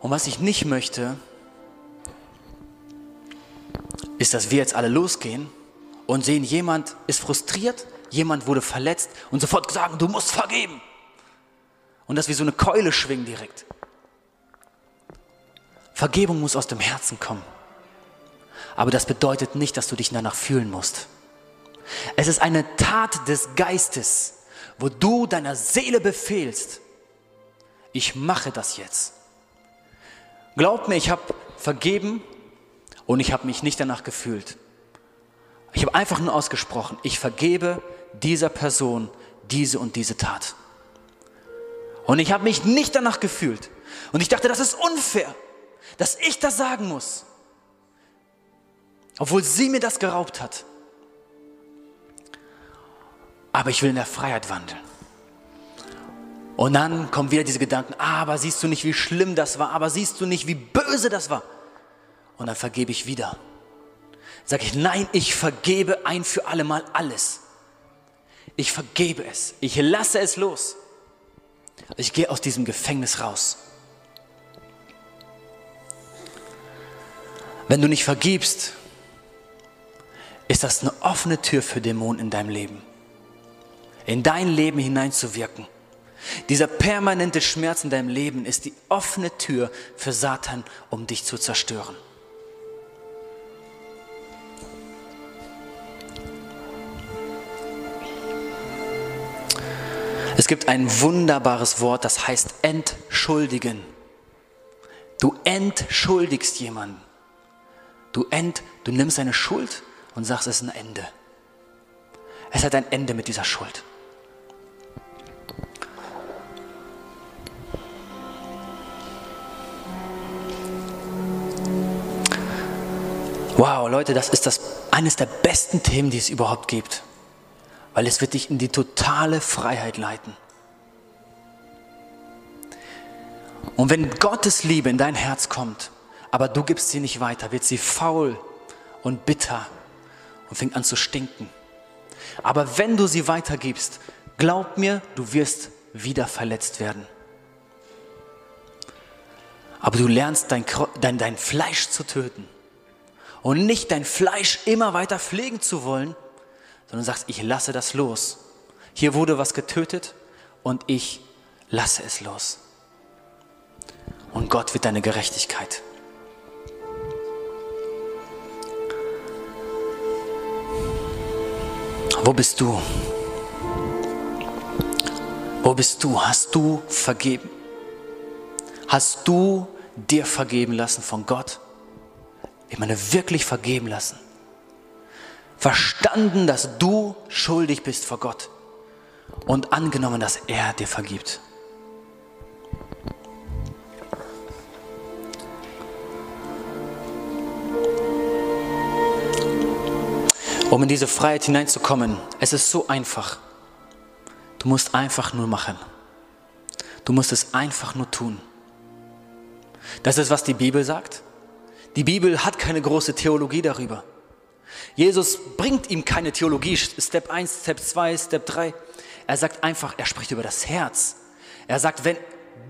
Und was ich nicht möchte, ist, dass wir jetzt alle losgehen und sehen, jemand ist frustriert, jemand wurde verletzt und sofort sagen, du musst vergeben. Und dass wir so eine Keule schwingen direkt. Vergebung muss aus dem Herzen kommen. Aber das bedeutet nicht, dass du dich danach fühlen musst. Es ist eine Tat des Geistes, wo du deiner Seele befehlst, ich mache das jetzt. Glaub mir, ich habe vergeben und ich habe mich nicht danach gefühlt. Ich habe einfach nur ausgesprochen, ich vergebe dieser Person diese und diese Tat. Und ich habe mich nicht danach gefühlt. Und ich dachte, das ist unfair, dass ich das sagen muss. Obwohl sie mir das geraubt hat. Aber ich will in der Freiheit wandeln. Und dann kommen wieder diese Gedanken, aber siehst du nicht, wie schlimm das war, aber siehst du nicht, wie böse das war. Und dann vergebe ich wieder. Sag ich, nein, ich vergebe ein für alle Mal alles. Ich vergebe es. Ich lasse es los. Ich gehe aus diesem Gefängnis raus. Wenn du nicht vergibst, ist das eine offene Tür für Dämonen in deinem Leben. In dein Leben hineinzuwirken. Dieser permanente Schmerz in deinem Leben ist die offene Tür für Satan, um dich zu zerstören. Es gibt ein wunderbares Wort, das heißt entschuldigen. Du entschuldigst jemanden. Du, ent, du nimmst eine Schuld und sagst, es ist ein Ende. Es hat ein Ende mit dieser Schuld. Wow, Leute, das ist das, eines der besten Themen, die es überhaupt gibt. Weil es wird dich in die totale Freiheit leiten. Und wenn Gottes Liebe in dein Herz kommt, aber du gibst sie nicht weiter, wird sie faul und bitter und fängt an zu stinken. Aber wenn du sie weitergibst, glaub mir, du wirst wieder verletzt werden. Aber du lernst dein, dein, dein Fleisch zu töten und nicht dein Fleisch immer weiter pflegen zu wollen, sondern sagst, ich lasse das los. Hier wurde was getötet und ich lasse es los. Und Gott wird deine Gerechtigkeit. Wo bist du? Wo bist du? Hast du vergeben? Hast du dir vergeben lassen von Gott? Ich meine, wirklich vergeben lassen. Verstanden, dass du schuldig bist vor Gott und angenommen, dass er dir vergibt. Um in diese Freiheit hineinzukommen, es ist so einfach. Du musst einfach nur machen. Du musst es einfach nur tun. Das ist, was die Bibel sagt. Die Bibel hat keine große Theologie darüber. Jesus bringt ihm keine Theologie, Step 1, Step 2, Step 3. Er sagt einfach, er spricht über das Herz. Er sagt, wenn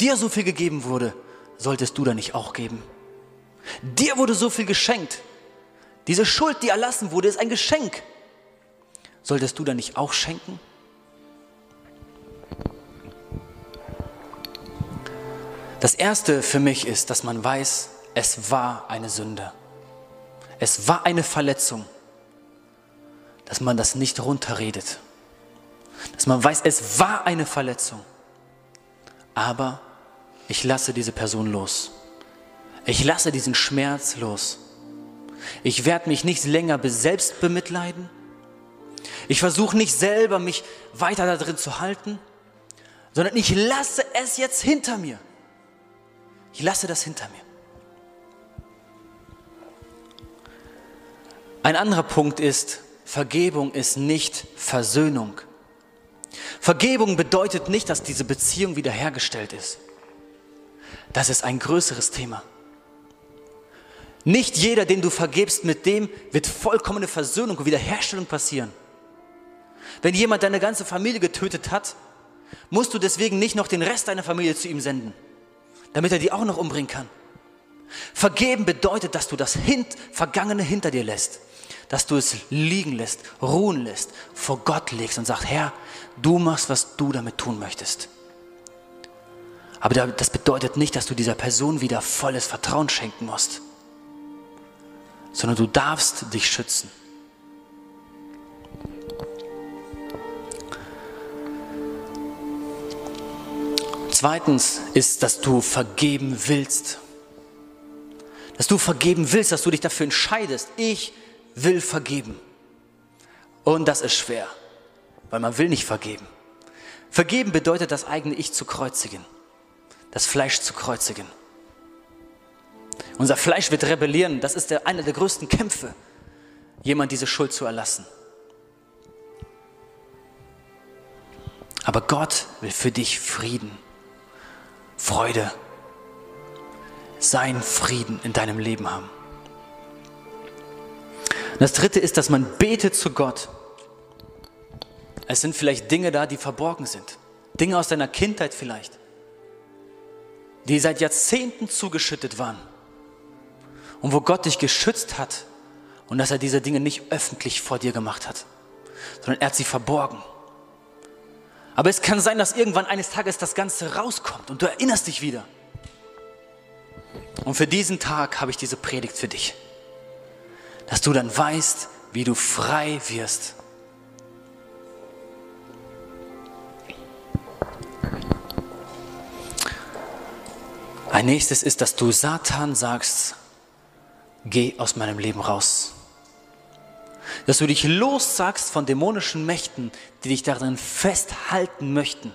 dir so viel gegeben wurde, solltest du da nicht auch geben. Dir wurde so viel geschenkt. Diese Schuld, die erlassen wurde, ist ein Geschenk. Solltest du da nicht auch schenken? Das Erste für mich ist, dass man weiß, es war eine Sünde. Es war eine Verletzung. Dass man das nicht runterredet. Dass man weiß, es war eine Verletzung. Aber ich lasse diese Person los. Ich lasse diesen Schmerz los. Ich werde mich nicht länger selbst bemitleiden. Ich versuche nicht selber, mich weiter da drin zu halten, sondern ich lasse es jetzt hinter mir. Ich lasse das hinter mir. Ein anderer Punkt ist, Vergebung ist nicht Versöhnung. Vergebung bedeutet nicht, dass diese Beziehung wiederhergestellt ist. Das ist ein größeres Thema. Nicht jeder, den du vergebst, mit dem wird vollkommene Versöhnung und Wiederherstellung passieren. Wenn jemand deine ganze Familie getötet hat, musst du deswegen nicht noch den Rest deiner Familie zu ihm senden damit er die auch noch umbringen kann. Vergeben bedeutet, dass du das Hint Vergangene hinter dir lässt, dass du es liegen lässt, ruhen lässt, vor Gott legst und sagst, Herr, du machst, was du damit tun möchtest. Aber das bedeutet nicht, dass du dieser Person wieder volles Vertrauen schenken musst, sondern du darfst dich schützen. Zweitens ist, dass du vergeben willst. Dass du vergeben willst, dass du dich dafür entscheidest. Ich will vergeben. Und das ist schwer, weil man will nicht vergeben. Vergeben bedeutet, das eigene Ich zu kreuzigen, das Fleisch zu kreuzigen. Unser Fleisch wird rebellieren. Das ist der, einer der größten Kämpfe, jemand diese Schuld zu erlassen. Aber Gott will für dich Frieden. Freude, sein Frieden in deinem Leben haben. Und das dritte ist, dass man betet zu Gott. Es sind vielleicht Dinge da, die verborgen sind. Dinge aus deiner Kindheit vielleicht, die seit Jahrzehnten zugeschüttet waren. Und wo Gott dich geschützt hat und dass er diese Dinge nicht öffentlich vor dir gemacht hat, sondern er hat sie verborgen. Aber es kann sein, dass irgendwann eines Tages das Ganze rauskommt und du erinnerst dich wieder. Und für diesen Tag habe ich diese Predigt für dich. Dass du dann weißt, wie du frei wirst. Ein nächstes ist, dass du Satan sagst, geh aus meinem Leben raus dass du dich lossagst von dämonischen Mächten, die dich darin festhalten möchten,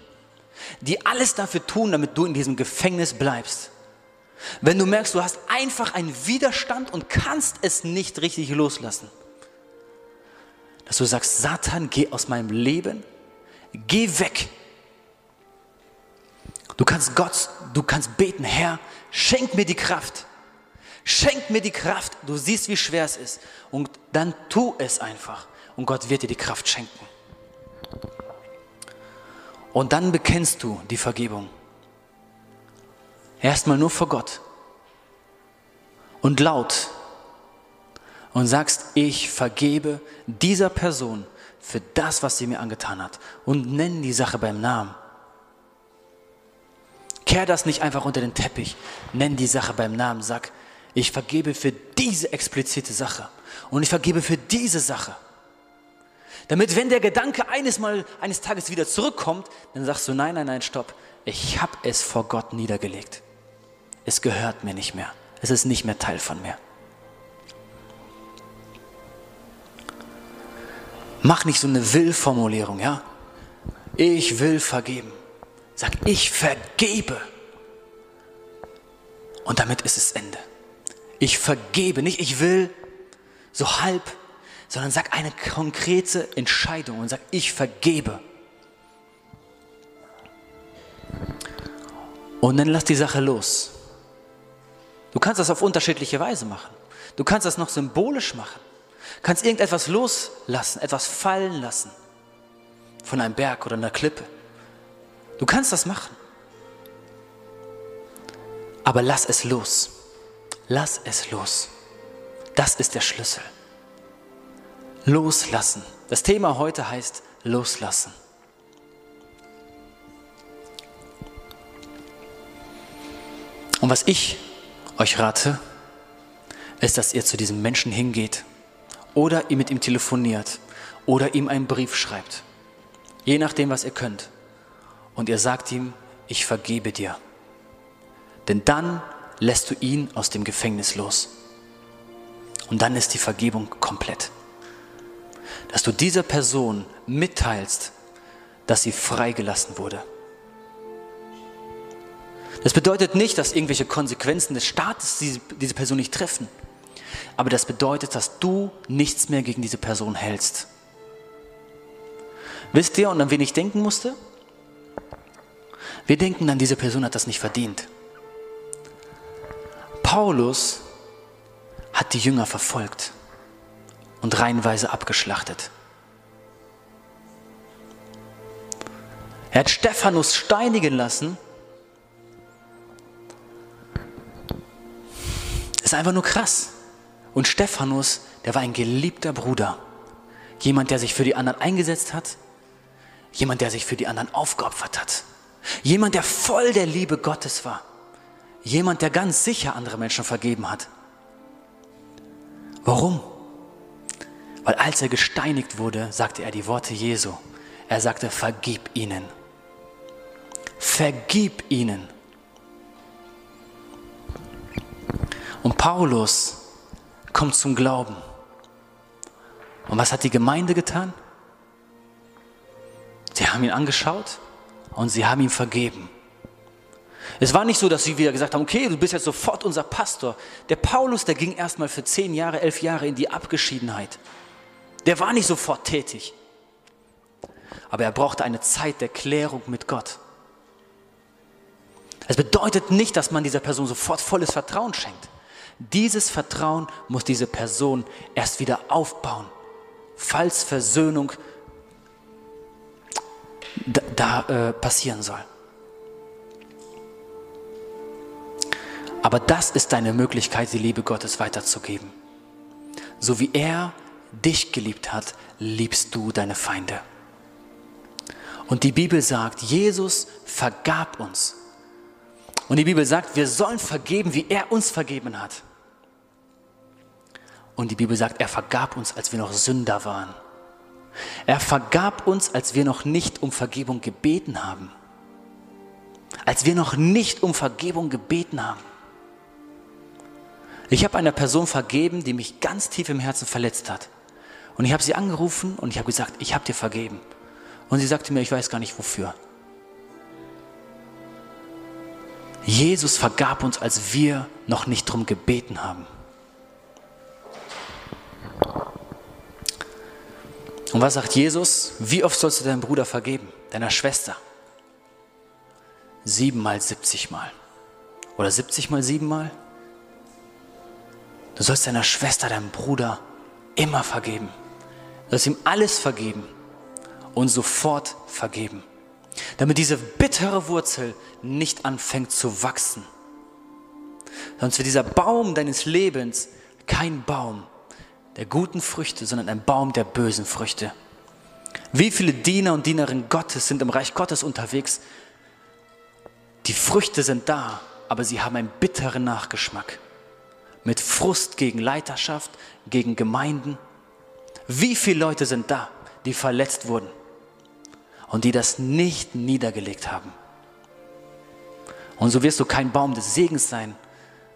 die alles dafür tun, damit du in diesem Gefängnis bleibst. Wenn du merkst, du hast einfach einen Widerstand und kannst es nicht richtig loslassen, dass du sagst, Satan, geh aus meinem Leben, geh weg. Du kannst Gott, du kannst beten, Herr, schenk mir die Kraft. Schenk mir die Kraft. Du siehst, wie schwer es ist. Und dann tu es einfach. Und Gott wird dir die Kraft schenken. Und dann bekennst du die Vergebung. Erstmal nur vor Gott. Und laut. Und sagst, ich vergebe dieser Person für das, was sie mir angetan hat. Und nenn die Sache beim Namen. Kehr das nicht einfach unter den Teppich. Nenn die Sache beim Namen. Sag, ich vergebe für diese explizite Sache. Und ich vergebe für diese Sache. Damit, wenn der Gedanke eines, Mal, eines Tages wieder zurückkommt, dann sagst du, nein, nein, nein, stopp. Ich habe es vor Gott niedergelegt. Es gehört mir nicht mehr. Es ist nicht mehr Teil von mir. Mach nicht so eine Will-Formulierung, ja? Ich will vergeben. Sag, ich vergebe. Und damit ist es Ende. Ich vergebe, nicht ich will so halb, sondern sag eine konkrete Entscheidung und sag, ich vergebe. Und dann lass die Sache los. Du kannst das auf unterschiedliche Weise machen. Du kannst das noch symbolisch machen. Du kannst irgendetwas loslassen, etwas fallen lassen. Von einem Berg oder einer Klippe. Du kannst das machen. Aber lass es los. Lass es los. Das ist der Schlüssel. Loslassen. Das Thema heute heißt Loslassen. Und was ich euch rate, ist, dass ihr zu diesem Menschen hingeht oder ihr mit ihm telefoniert oder ihm einen Brief schreibt. Je nachdem, was ihr könnt. Und ihr sagt ihm, ich vergebe dir. Denn dann lässt du ihn aus dem Gefängnis los. Und dann ist die Vergebung komplett. Dass du dieser Person mitteilst, dass sie freigelassen wurde. Das bedeutet nicht, dass irgendwelche Konsequenzen des Staates diese, Person nicht treffen. Aber das bedeutet, dass du nichts mehr gegen diese Person hältst. Wisst ihr, und an wen ich denken musste? Wir denken dann, diese Person hat das nicht verdient. Paulus hat die Jünger verfolgt und reihenweise abgeschlachtet. Er hat Stephanus steinigen lassen ist einfach nur krass. Und Stephanus, der war ein geliebter Bruder. Jemand, der sich für die anderen eingesetzt hat. Jemand, der sich für die anderen aufgeopfert hat. Jemand, der voll der Liebe Gottes war. Jemand, der ganz sicher andere Menschen vergeben hat. Warum? Weil als er gesteinigt wurde, sagte er die Worte Jesu. Er sagte, vergib ihnen. Vergib ihnen. Und Paulus kommt zum Glauben. Und was hat die Gemeinde getan? Sie haben ihn angeschaut und sie haben ihm vergeben. Es war nicht so, dass sie wieder gesagt haben, okay, du bist jetzt sofort unser Pastor. Der Paulus, der ging erstmal für zehn Jahre, elf Jahre in die Abgeschiedenheit. Der war nicht sofort tätig. Aber er brauchte eine Zeit der Klärung mit Gott. Es bedeutet nicht, dass man dieser Person sofort volles Vertrauen schenkt. Dieses Vertrauen muss diese Person erst wieder aufbauen, falls Versöhnung da, da äh, passieren soll. Aber das ist deine Möglichkeit, die Liebe Gottes weiterzugeben. So wie er dich geliebt hat, liebst du deine Feinde. Und die Bibel sagt, Jesus vergab uns. Und die Bibel sagt, wir sollen vergeben, wie er uns vergeben hat. Und die Bibel sagt, er vergab uns, als wir noch Sünder waren. Er vergab uns, als wir noch nicht um Vergebung gebeten haben. Als wir noch nicht um Vergebung gebeten haben. Ich habe einer Person vergeben, die mich ganz tief im Herzen verletzt hat. Und ich habe sie angerufen und ich habe gesagt, ich habe dir vergeben. Und sie sagte mir, ich weiß gar nicht wofür. Jesus vergab uns, als wir noch nicht darum gebeten haben. Und was sagt Jesus? Wie oft sollst du deinem Bruder vergeben, deiner Schwester? Siebenmal, siebzigmal. Oder siebzigmal, siebenmal? Du sollst deiner Schwester, deinem Bruder immer vergeben. Du sollst ihm alles vergeben und sofort vergeben. Damit diese bittere Wurzel nicht anfängt zu wachsen. Sonst wird dieser Baum deines Lebens kein Baum der guten Früchte, sondern ein Baum der bösen Früchte. Wie viele Diener und Dienerinnen Gottes sind im Reich Gottes unterwegs? Die Früchte sind da, aber sie haben einen bitteren Nachgeschmack. Mit Frust gegen Leiterschaft, gegen Gemeinden. Wie viele Leute sind da, die verletzt wurden und die das nicht niedergelegt haben? Und so wirst du kein Baum des Segens sein,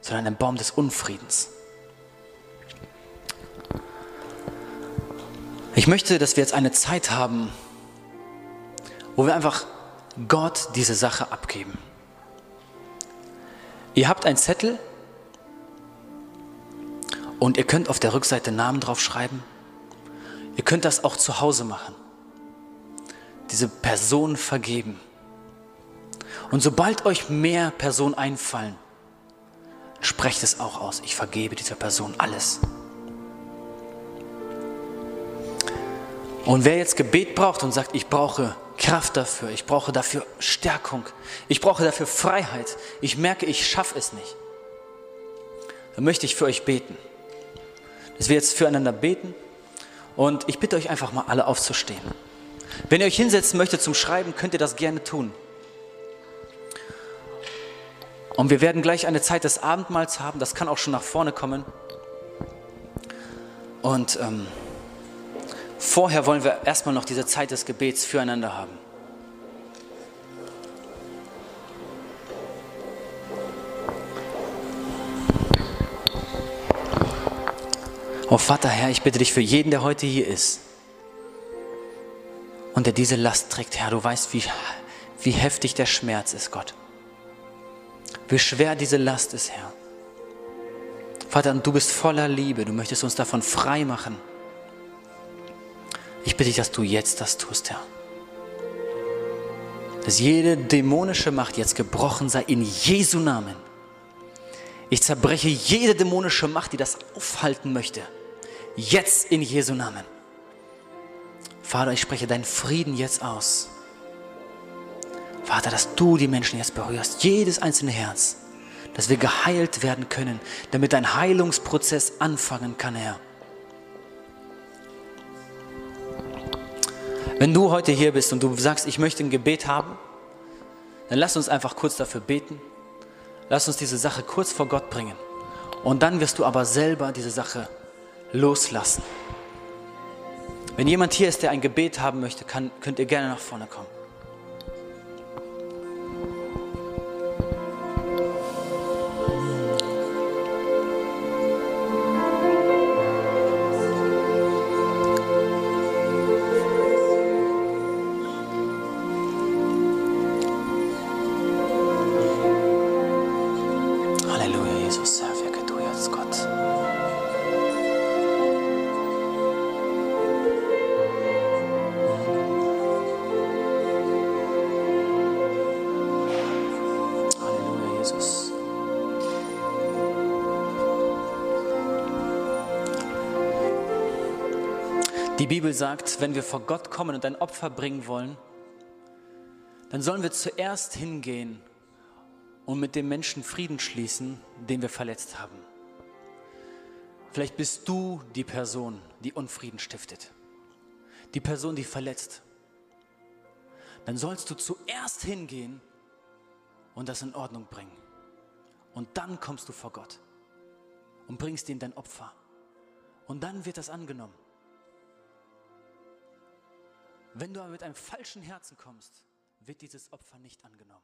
sondern ein Baum des Unfriedens. Ich möchte, dass wir jetzt eine Zeit haben, wo wir einfach Gott diese Sache abgeben. Ihr habt einen Zettel und ihr könnt auf der Rückseite Namen drauf schreiben. Ihr könnt das auch zu Hause machen. Diese Person vergeben. Und sobald euch mehr Personen einfallen, sprecht es auch aus. Ich vergebe dieser Person alles. Und wer jetzt Gebet braucht und sagt, ich brauche Kraft dafür, ich brauche dafür Stärkung, ich brauche dafür Freiheit, ich merke, ich schaffe es nicht, dann möchte ich für euch beten. Dass wir jetzt füreinander beten und ich bitte euch einfach mal alle aufzustehen. Wenn ihr euch hinsetzen möchtet zum Schreiben, könnt ihr das gerne tun. Und wir werden gleich eine Zeit des Abendmahls haben, das kann auch schon nach vorne kommen. Und ähm, Vorher wollen wir erstmal noch diese Zeit des Gebets füreinander haben. Oh Vater Herr, ich bitte dich für jeden, der heute hier ist und der diese Last trägt, Herr, du weißt, wie, wie heftig der Schmerz ist, Gott. Wie schwer diese Last ist, Herr. Vater, du bist voller Liebe, du möchtest uns davon frei machen. Ich bitte dich, dass du jetzt das tust, Herr. Dass jede dämonische Macht jetzt gebrochen sei in Jesu Namen. Ich zerbreche jede dämonische Macht, die das aufhalten möchte. Jetzt in Jesu Namen. Vater, ich spreche deinen Frieden jetzt aus. Vater, dass du die Menschen jetzt berührst, jedes einzelne Herz, dass wir geheilt werden können, damit dein Heilungsprozess anfangen kann, Herr. Wenn du heute hier bist und du sagst, ich möchte ein Gebet haben, dann lass uns einfach kurz dafür beten. Lass uns diese Sache kurz vor Gott bringen. Und dann wirst du aber selber diese Sache loslassen. Wenn jemand hier ist, der ein Gebet haben möchte, kann, könnt ihr gerne nach vorne kommen. Die Bibel sagt, wenn wir vor Gott kommen und ein Opfer bringen wollen, dann sollen wir zuerst hingehen und mit dem Menschen Frieden schließen, den wir verletzt haben. Vielleicht bist du die Person, die Unfrieden stiftet, die Person, die verletzt. Dann sollst du zuerst hingehen und das in Ordnung bringen. Und dann kommst du vor Gott und bringst ihm dein Opfer. Und dann wird das angenommen. Wenn du aber mit einem falschen Herzen kommst, wird dieses Opfer nicht angenommen.